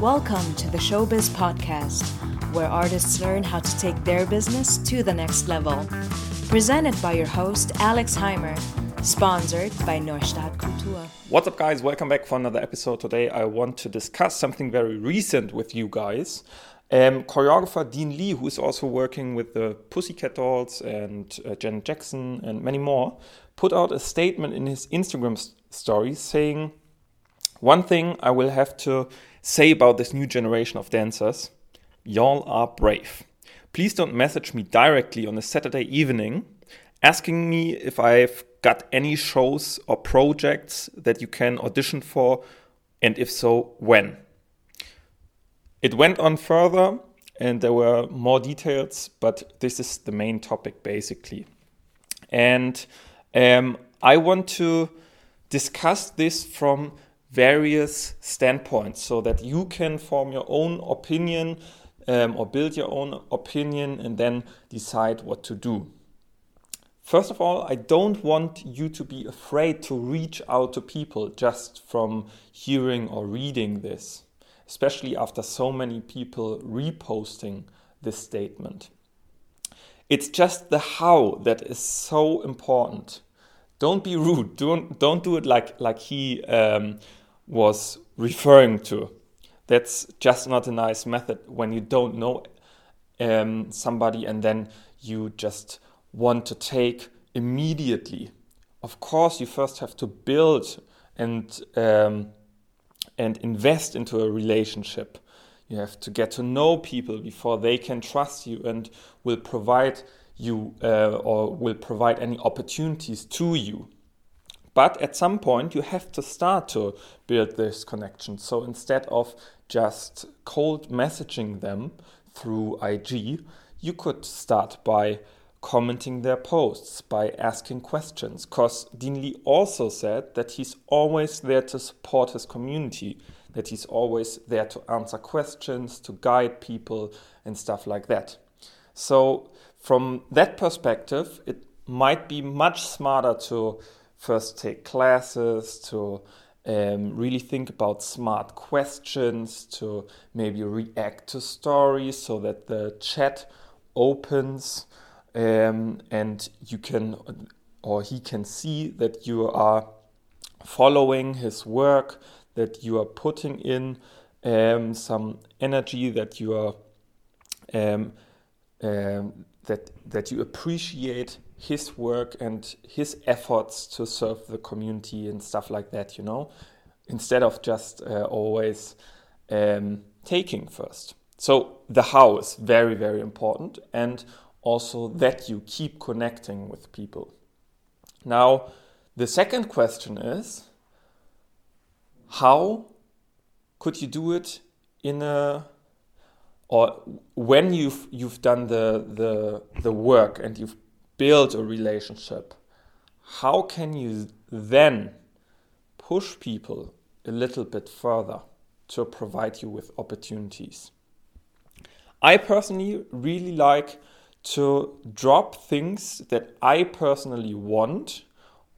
Welcome to the Showbiz Podcast, where artists learn how to take their business to the next level. Presented by your host, Alex Heimer. Sponsored by Neustadt Kultur. What's up, guys? Welcome back for another episode. Today, I want to discuss something very recent with you guys. Um, choreographer Dean Lee, who is also working with the Pussycat Dolls and uh, Janet Jackson and many more, put out a statement in his Instagram story saying, One thing I will have to say about this new generation of dancers y'all are brave. Please don't message me directly on a Saturday evening asking me if I've got any shows or projects that you can audition for, and if so, when. It went on further and there were more details, but this is the main topic basically. And um, I want to discuss this from various standpoints so that you can form your own opinion um, or build your own opinion and then decide what to do. First of all, I don't want you to be afraid to reach out to people just from hearing or reading this, especially after so many people reposting this statement. It's just the how that is so important. Don't be rude. Don't don't do it like like he um, was referring to. That's just not a nice method when you don't know um, somebody and then you just want to take immediately. Of course, you first have to build and um, and invest into a relationship. You have to get to know people before they can trust you and will provide you uh, or will provide any opportunities to you. But at some point, you have to start to build this connection. So instead of just cold messaging them through IG, you could start by commenting their posts, by asking questions. Because Dean Lee also said that he's always there to support his community, that he's always there to answer questions, to guide people, and stuff like that. So, from that perspective, it might be much smarter to first take classes, to um, really think about smart questions, to maybe react to stories so that the chat opens um, and you can or he can see that you are following his work, that you are putting in um, some energy, that you are um, um, that that you appreciate his work and his efforts to serve the community and stuff like that, you know, instead of just uh, always um, taking first. So the how is very, very important, and also that you keep connecting with people. Now, the second question is how could you do it in a or when you've you've done the the the work and you've build a relationship, how can you then push people a little bit further to provide you with opportunities? I personally really like to drop things that I personally want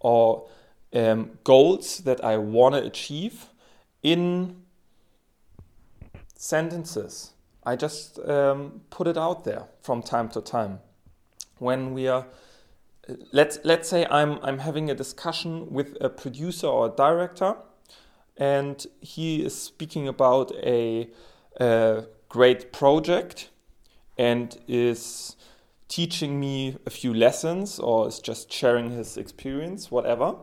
or um, goals that I want to achieve in sentences. I just um, put it out there from time to time when we are let's let's say I'm I'm having a discussion with a producer or a director, and he is speaking about a, a great project, and is teaching me a few lessons or is just sharing his experience, whatever.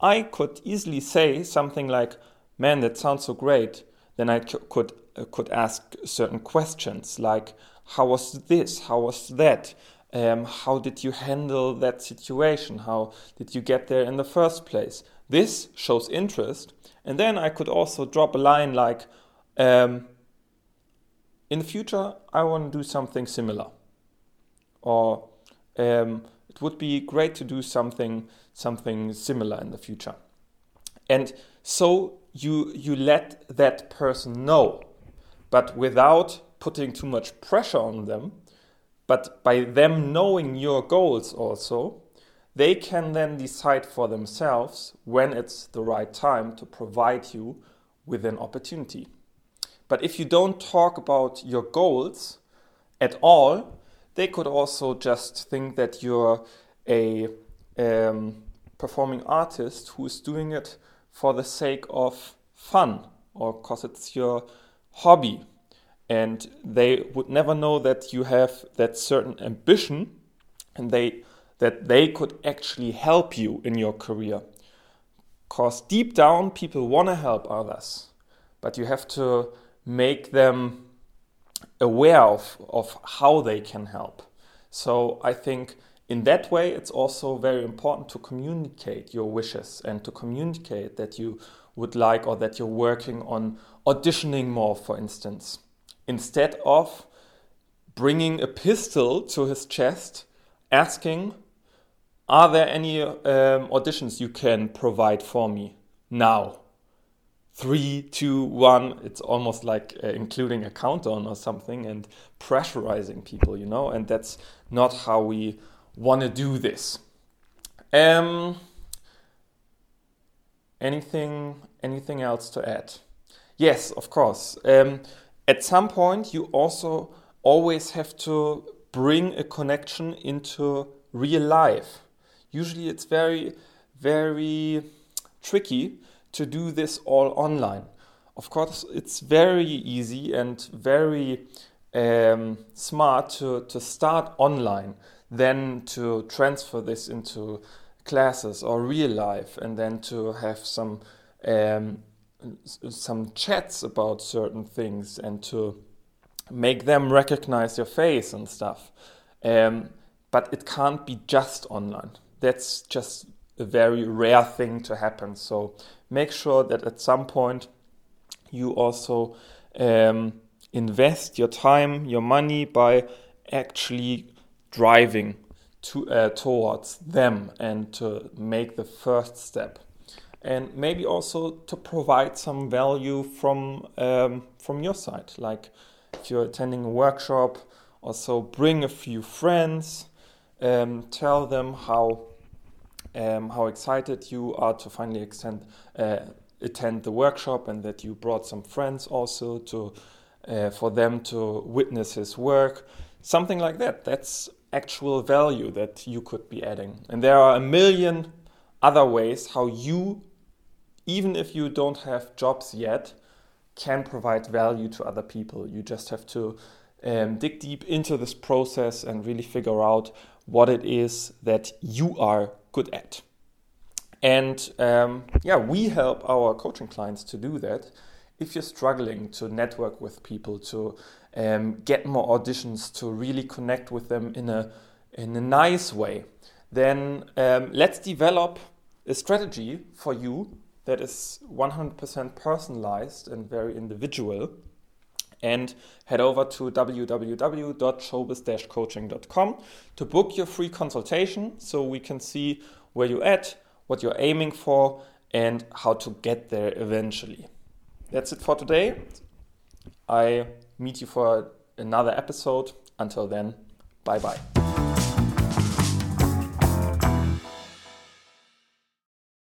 I could easily say something like, "Man, that sounds so great." Then I could uh, could ask certain questions like, "How was this? How was that?" Um, how did you handle that situation? How did you get there in the first place? This shows interest. And then I could also drop a line like, um, in the future, I want to do something similar. Or um, it would be great to do something, something similar in the future. And so you, you let that person know, but without putting too much pressure on them but by them knowing your goals also, they can then decide for themselves when it's the right time to provide you with an opportunity. But if you don't talk about your goals at all, they could also just think that you're a um, performing artist who is doing it for the sake of fun or because it's your hobby. And they would never know that you have that certain ambition and they that they could actually help you in your career. Because deep down, people want to help others, but you have to make them aware of, of how they can help. So I think in that way, it's also very important to communicate your wishes and to communicate that you would like or that you're working on auditioning more, for instance, instead of bringing a pistol to his chest, asking, Are there any um, auditions you can provide for me now? three, two, one. It's almost like uh, including a countdown or something and pressurizing people, you know, and that's not how we want to do this. Um, anything, anything else to add? Yes, of course. Um, at some point, you also always have to bring a connection into real life. Usually, it's very, very tricky to do this all online. Of course, it's very easy and very um, smart to, to start online, then to transfer this into classes or real life, and then to have some um, some chats about certain things and to make them recognize your face and stuff. Um, but it can't be just online. That's just a very rare thing to happen. So make sure that at some point you also um, invest your time, your money by actually driving to, uh, towards them and to make the first step. And maybe also to provide some value from um, from your side, like if you're attending a workshop, also bring a few friends, um, tell them how um, how excited you are to finally extend, uh, attend the workshop and that you brought some friends also to uh, for them to witness his work. Something like that. That's actual value that you could be adding. And there are a million other ways how you even if you don't have jobs yet can provide value to other people you just have to um, dig deep into this process and really figure out what it is that you are good at. And um, yeah, we help our coaching clients to do that. If you're struggling to network with people, to um, get more auditions, to really connect with them in a in a nice way, then um, let's develop a strategy for you that is 100% personalized and very individual. And head over to www.showbiz-coaching.com to book your free consultation so we can see where you're at, what you're aiming for, and how to get there eventually. That's it for today. I meet you for another episode. Until then, bye bye.